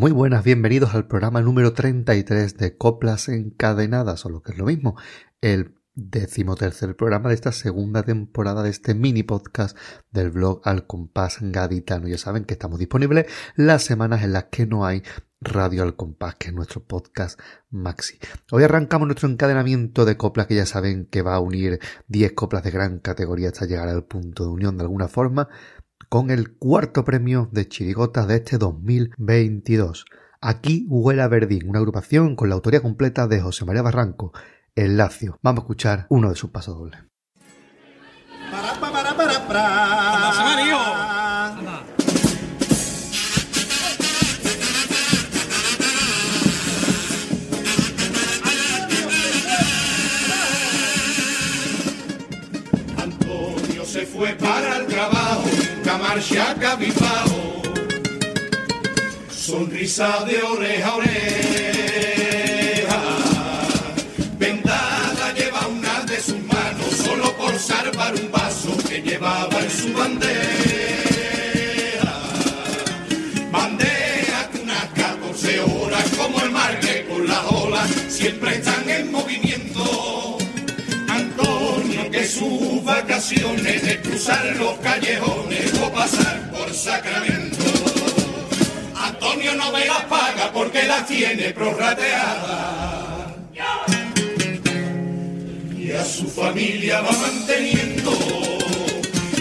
muy buenas, bienvenidos al programa número 33 de Coplas Encadenadas, o lo que es lo mismo, el decimotercer programa de esta segunda temporada de este mini podcast del blog Al Compás Gaditano. Ya saben que estamos disponibles las semanas en las que no hay Radio Al Compás, que es nuestro podcast maxi. Hoy arrancamos nuestro encadenamiento de coplas que ya saben que va a unir 10 coplas de gran categoría hasta llegar al punto de unión de alguna forma con el cuarto premio de chirigotas de este 2022. Aquí huele a Verdín, una agrupación con la autoría completa de José María Barranco, el Lacio. Vamos a escuchar uno de sus pasos dobles. Antonio se fue para marcha cabizbajo, sonrisa de oreja a oreja. Vendada lleva una de sus manos solo por salvar un vaso que llevaba en su bandera. Bandera que unas 14 horas como el mar que con las olas siempre están en movimiento de cruzar los callejones o pasar por Sacramento. Antonio no me las paga porque las tiene prorrateadas. Y a su familia va manteniendo.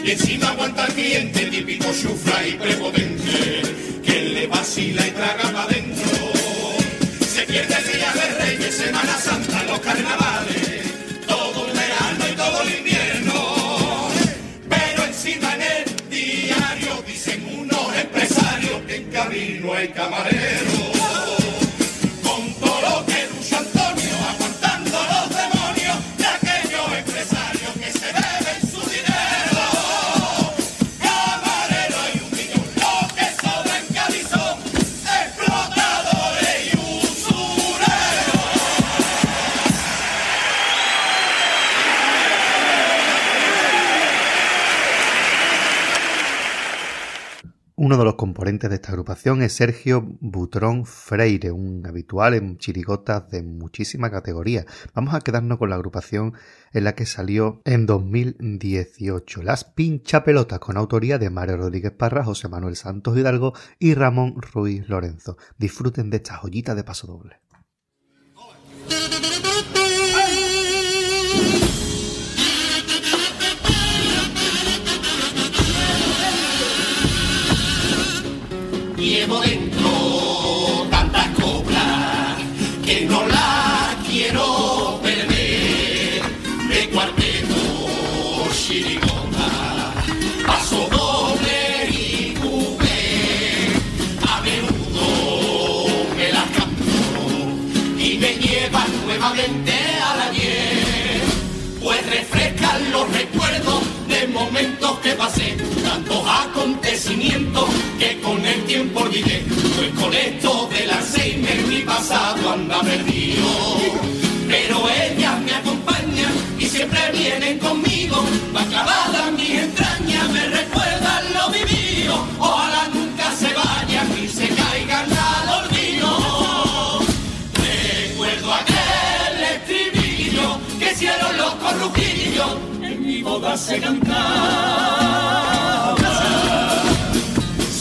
Y encima aguanta al cliente típico chufra y prepotente que le vacila y traga para adentro. Se pierde el día de Reyes, Semana Santa, los carnavales Encima en el diario dicen unos empresarios que en camino hay camareros. De esta agrupación es Sergio Butrón Freire, un habitual en chirigotas de muchísima categoría. Vamos a quedarnos con la agrupación en la que salió en 2018, Las Pinchapelotas, con autoría de Mario Rodríguez Parra, José Manuel Santos Hidalgo y Ramón Ruiz Lorenzo. Disfruten de esta joyita de paso doble. Llevo dentro tantas coplas que no la quiero perder. De cuarteto, chirigota, paso doble y cubé. A menudo me las canto y me llevan nuevamente al ayer. Pues refrescan los recuerdos de momentos que pasé, tantos acontecimientos que con el tiempo olvidé, pues con esto del Alzheimer mi pasado anda perdido. Pero ellas me acompañan y siempre vienen conmigo, va clavada mis entrañas, me recuerdan boda se cantaba.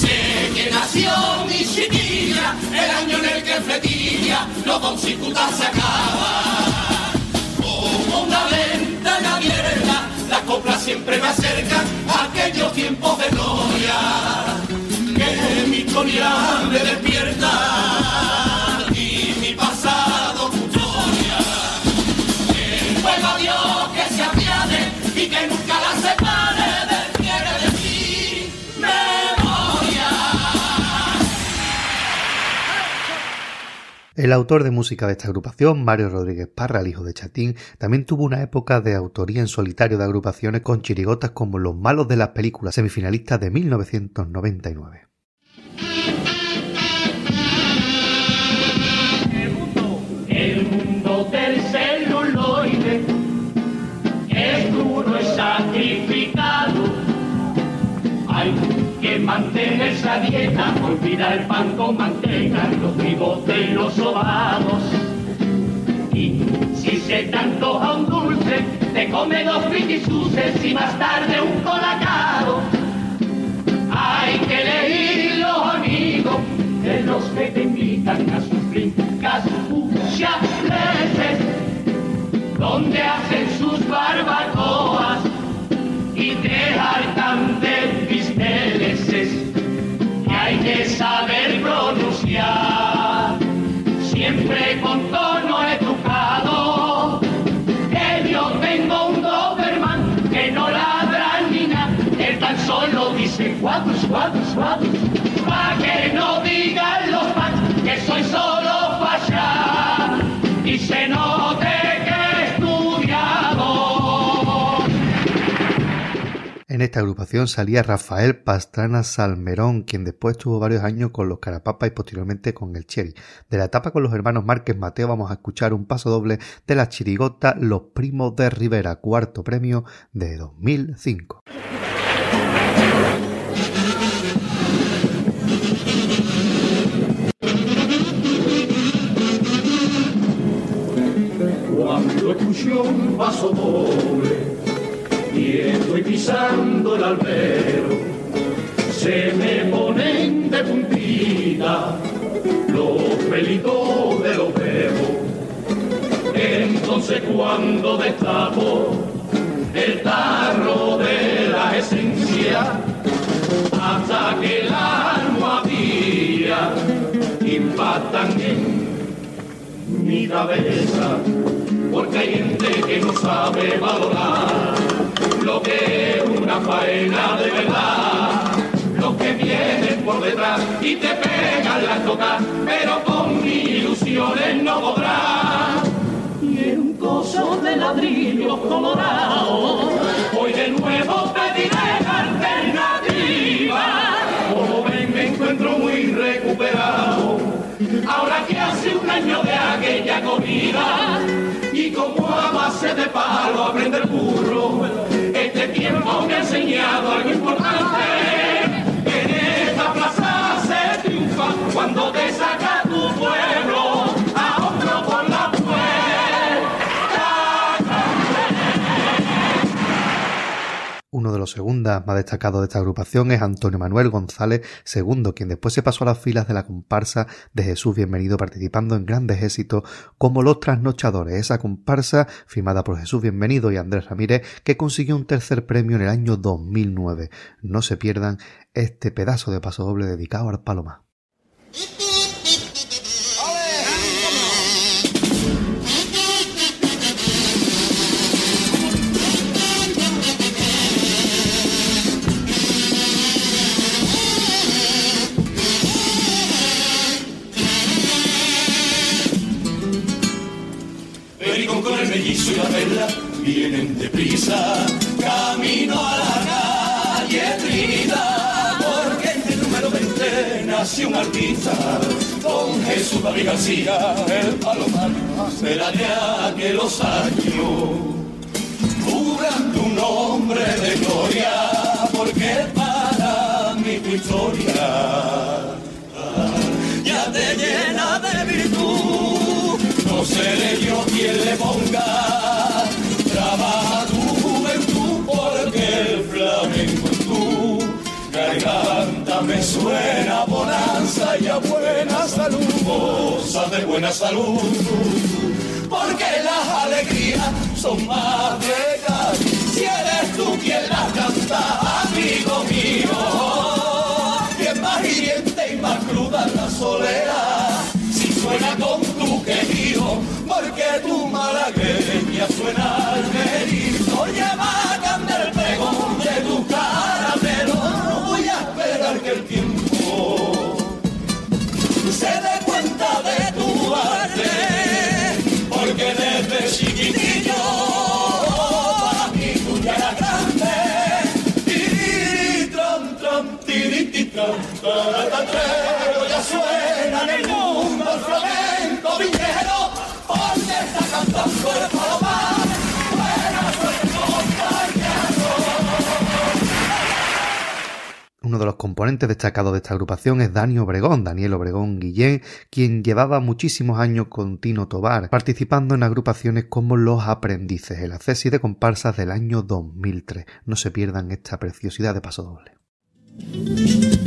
Sé que nació mi chiquilla, el año en el que fletilla, los dos se acaba. Como una ventana abierta, la copla siempre me acerca a aquellos tiempos de gloria. Que mi historia me despierta El autor de música de esta agrupación, Mario Rodríguez Parra, el hijo de Chatín, también tuvo una época de autoría en solitario de agrupaciones con chirigotas como Los malos de las películas, semifinalistas de 1999. Dieta, olvida el pan con manteca, los bigotes los sobados. Y si se te antoja un dulce, te come dos fritisuces y más tarde un colacao. Hay que elegir los amigos de los que te invitan a sus fincas muchas veces, donde hacen sus barbacoas y te que que saber pronunciar, siempre con tono educado. Que yo tengo un Doberman que no ladra ni nada, él tan solo dice cuadros, cuadros, cuadros, pa' que no digan los fans que soy solo falla y se note En esta agrupación salía Rafael Pastrana Salmerón, quien después estuvo varios años con los Carapapa y posteriormente con el Cherry. De la etapa con los hermanos Márquez Mateo vamos a escuchar un paso doble de la chirigota Los Primos de Rivera, cuarto premio de 2005. Cuando paso doble y estoy pisando el albero, se me ponen de puntita los pelitos de los dedos. Entonces cuando destapo el tarro de la esencia, hasta que la almohadilla impactan en mi cabeza, porque hay gente que no sabe valorar lo que es una faena de verdad. Los que vienen por detrás y te pegan la toca, pero con ilusiones no podrás. Y en un coso de ladrillo colorado, hoy de nuevo pediré alternativa. Como me encuentro muy recuperado. Ahora que hace un año de aquella comida y como a base de palo aprende el burro, tiempo me ha enseñado. Uno de los segundas más destacados de esta agrupación es Antonio Manuel González II, quien después se pasó a las filas de la comparsa de Jesús Bienvenido, participando en grandes éxitos como Los Trasnochadores, esa comparsa firmada por Jesús Bienvenido y Andrés Ramírez, que consiguió un tercer premio en el año 2009. No se pierdan este pedazo de paso doble dedicado al Paloma. David García, el palomar de la de aquellos años. Cubran tu nombre de gloria, porque para mí tu historia ya te llena de virtud. No seré yo quien le ponga trabaja tu juventud, porque el flamenco en tu garganta me suena bonanza y a buena salud, cosa de buena salud. Porque las alegrías son más bellas si eres tú quien las canta, amigo mío bien más hiriente y más cruda la soledad. Si suena con tu querido, porque tu malagueña suena al. Lleva candel uno de los componentes destacados de esta agrupación es Dani Obregón, Daniel Obregón Guillén, quien llevaba muchísimos años con Tino Tobar, participando en agrupaciones como Los Aprendices, el accesi de comparsas del año 2003. No se pierdan esta preciosidad de paso doble.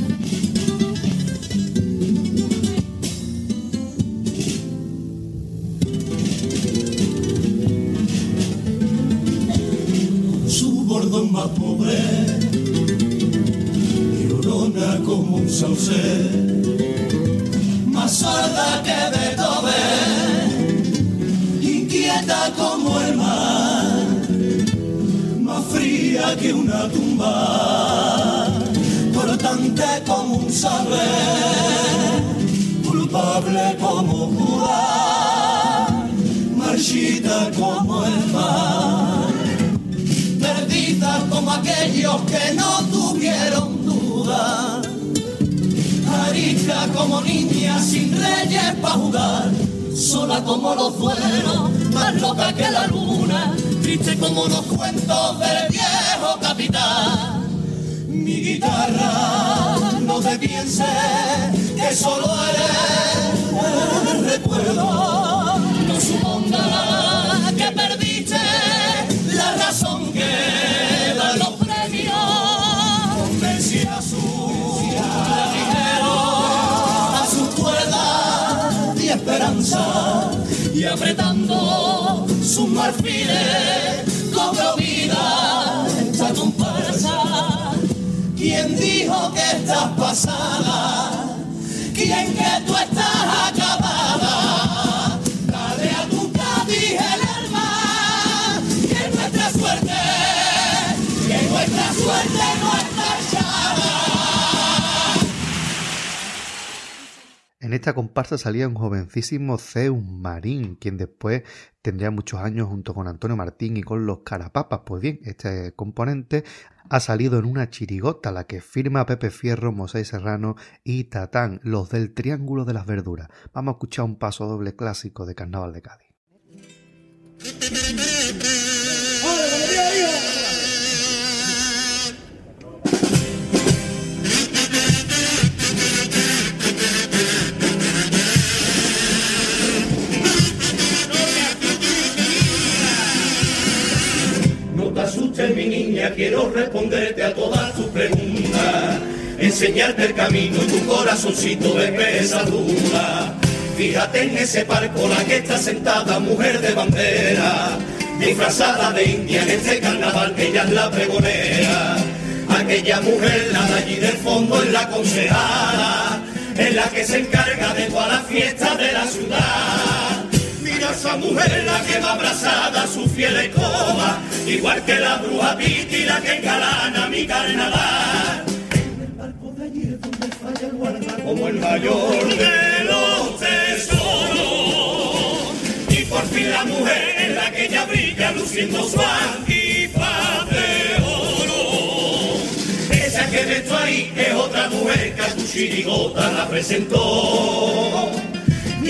Sauce, más sorda que Beethoven, inquieta como el mar, más fría que una tumba, cortante como un saber, culpable como Judas, marchita como el mar, reyes para jugar, sola como los duelos, más loca que la luna, triste como los cuentos del viejo capitán. Mi guitarra, no te pienses que solo eres el recuerdo, y apretando sus marfiles cobro vida esta comparsa. ¿Quién dijo que estás pasada? ¿Quién que tú estás En esta comparsa salía un jovencísimo Zeus Marín, quien después tendría muchos años junto con Antonio Martín y con los Carapapas. Pues bien, este componente ha salido en una chirigota, la que firma Pepe Fierro, Mosé Serrano y Tatán, los del Triángulo de las Verduras. Vamos a escuchar un paso doble clásico de Carnaval de Cádiz. Mi niña, quiero responderte a todas tus preguntas, enseñarte el camino y tu corazoncito de pesadura. Fíjate en ese parco, la que está sentada, mujer de bandera, disfrazada de india en este carnaval, que ella es la pregonera. Aquella mujer, la de allí del fondo, es la concejala, es la que se encarga de toda la fiesta de la ciudad esa mujer la que va abrazada su fiel coma, igual que la bruja Piti la que engalana mi carnaval. Como el mayor de los tesoros. Y por fin la mujer en la que ella brilla luciendo su antifaz de oro. Esa que ves ahí es otra mujer que a tu chirigota la presentó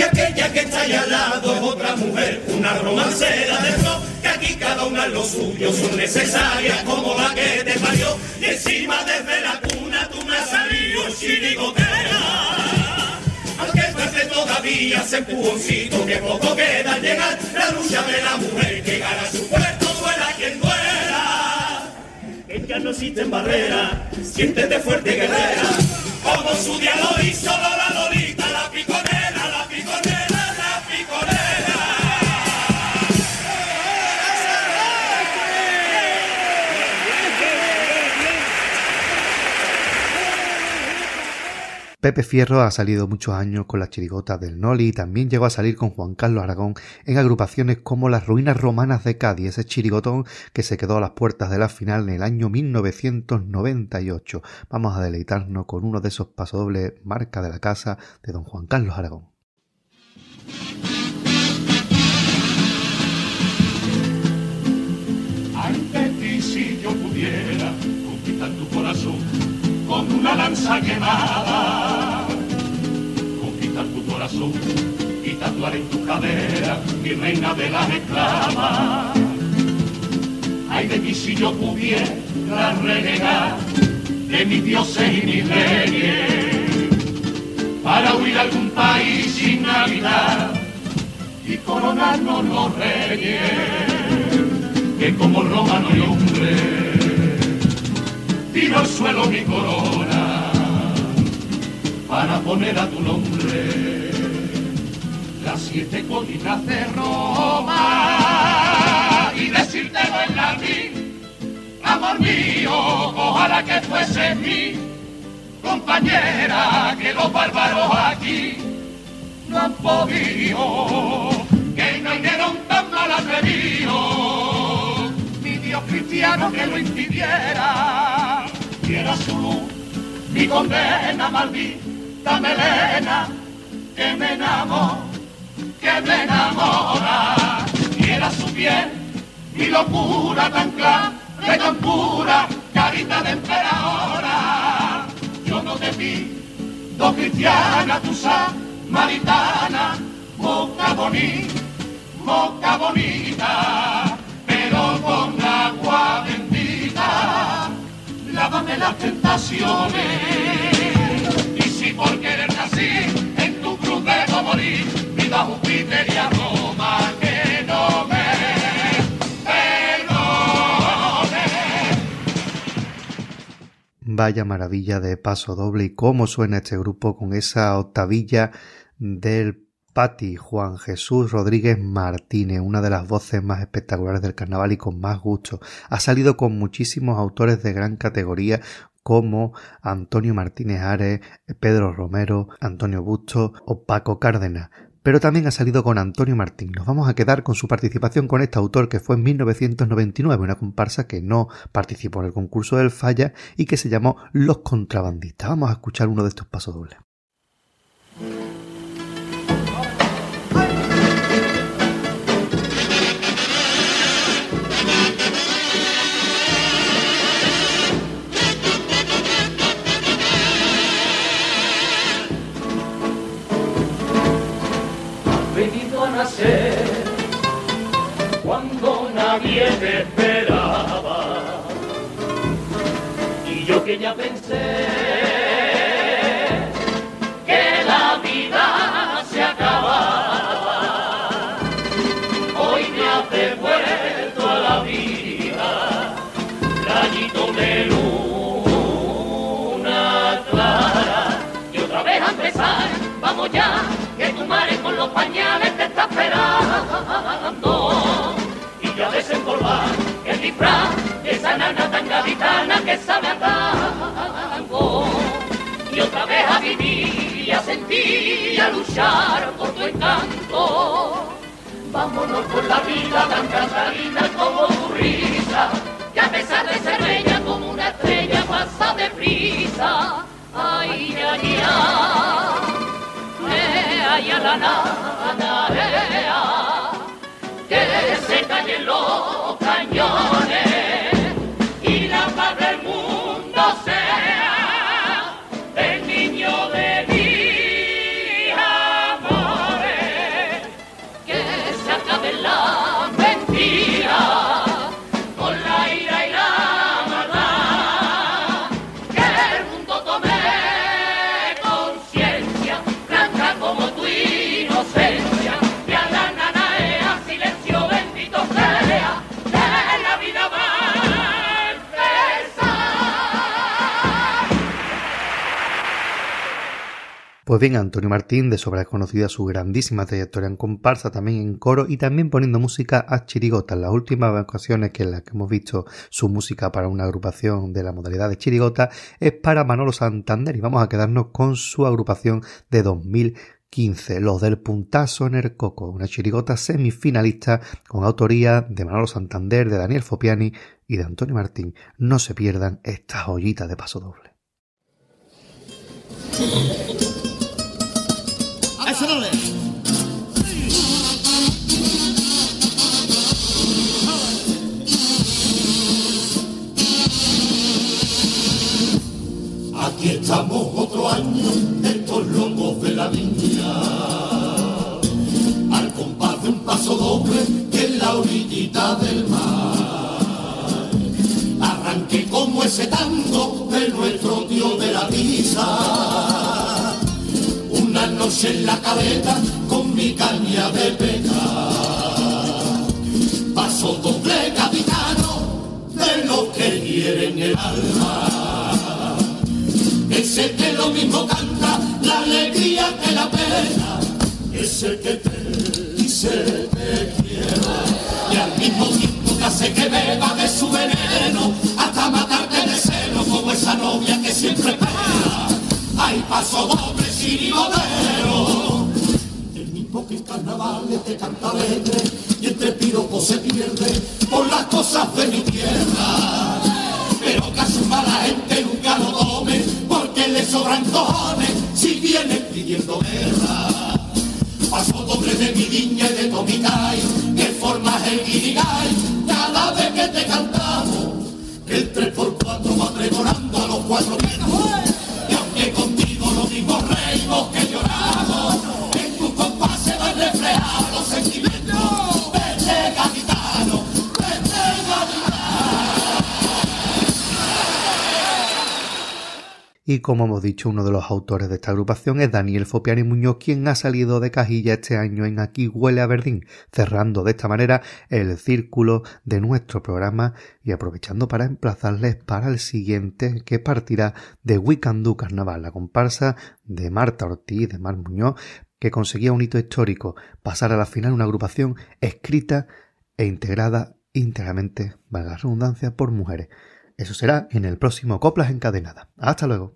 y aquella que está allá al lado es otra mujer, una romancera de rock, que aquí cada una lo suyo, son necesarias como la que te parió, y encima desde la cuna tú me has salido chirigotera. Aunque fuerte todavía ese empujoncito que poco queda al llegar, la lucha de la mujer que gana su puesto, duela quien duela. Ella no existe en barrera, siéntete fuerte guerrera, como su día lo hizo la Lolita, Pepe Fierro ha salido muchos años con las chirigotas del Noli y también llegó a salir con Juan Carlos Aragón en agrupaciones como las Ruinas Romanas de Cádiz, ese chirigotón que se quedó a las puertas de la final en el año 1998. Vamos a deleitarnos con uno de esos pasodobles marca de la casa de don Juan Carlos Aragón. si yo pudiera conquistar tu corazón una lanza quemada. Conquistar tu corazón y tatuar en tu cadera mi reina de las esclavas. Ay de mí si yo pudiera renegar de mis dioses y mis reyes, para huir a algún país sin Navidad y coronarnos los reyes, que como Roma no hay hombre, tiro al suelo mi corona para poner a tu nombre. Las siete colinas de Roma y decírtelo en latín, amor mío, ojalá que fuese mi compañera, que los bárbaros aquí no han podido, que no hay Nerón tan mal atrevido, mi Dios cristiano que lo impidiera, era su luz, mi condena maldita melena, que me enamoró que me enamora y su piel mi locura tan clara, tan pura, carita de emperadora. Yo no te pido cristiana, tu maritana, boca bonita, boca bonita, pero con agua bendita, lávame las tentaciones. Y si por querer nací en tu cruz debo morir, Júpiter y a Roma que no me perdone. Vaya maravilla de paso doble y cómo suena este grupo con esa octavilla del Pati Juan Jesús Rodríguez Martínez, una de las voces más espectaculares del carnaval y con más gusto. Ha salido con muchísimos autores de gran categoría como Antonio Martínez Ares, Pedro Romero, Antonio Busto o Paco Cárdenas pero también ha salido con Antonio Martín. Nos vamos a quedar con su participación con este autor que fue en 1999, una comparsa que no participó en el concurso del Falla y que se llamó Los Contrabandistas. Vamos a escuchar uno de estos pasodobles. A empezar, vamos ya con los pañales te está esperando. Y ya desempolvar el disfraz esa nana tan gaditana que sabe a tango. Y otra vez a vivir y a sentir y a luchar por tu encanto. Vámonos por la vida tan cantarina como tu risa. Que a pesar de ser bella como una estrella pasa deprisa ay, ay, ay y a la nada, que se caen los cañones Pues bien, Antonio Martín, de sobra conocida su grandísima trayectoria en comparsa, también en coro y también poniendo música a chirigota. En las últimas ocasiones que en las que hemos visto su música para una agrupación de la modalidad de chirigota es para Manolo Santander y vamos a quedarnos con su agrupación de 2015, Los del Puntazo en el Coco, una chirigota semifinalista con autoría de Manolo Santander, de Daniel Fopiani y de Antonio Martín. No se pierdan esta joyita de paso doble. Aquí estamos otro año, estos locos de la viña, al compás de un paso doble que en la orillita del mar. Arranqué como ese tango de nuestro tío de la risa. En la cabeza con mi caña de peca. Paso doble capitano de los que quieren el alma. Ese que lo mismo canta la alegría que la pena. Ese que te dice te quiero y al mismo tiempo hace que beba de su veneno Hay paso doble modelo. El mismo que en carnavales te canta alegre y entre piropos se pierde por las cosas de mi tierra. Pero que a su mala gente nunca lo tome porque le sobran cojones si vienen pidiendo guerra. Paso doble de mi niña y de Tomicay, que formas el guirigay cada vez que te cantamos. Que el 3x4 va pregonando a los cuatro vientos. Y como hemos dicho, uno de los autores de esta agrupación es Daniel Fopiani Muñoz, quien ha salido de cajilla este año en Aquí huele a Verdín, cerrando de esta manera el círculo de nuestro programa y aprovechando para emplazarles para el siguiente que partirá de Wicandú Carnaval, la comparsa de Marta Ortiz, de Mar Muñoz, que conseguía un hito histórico, pasar a la final una agrupación escrita e integrada íntegramente, valga la redundancia, por mujeres. Eso será en el próximo Coplas Encadenadas. Hasta luego.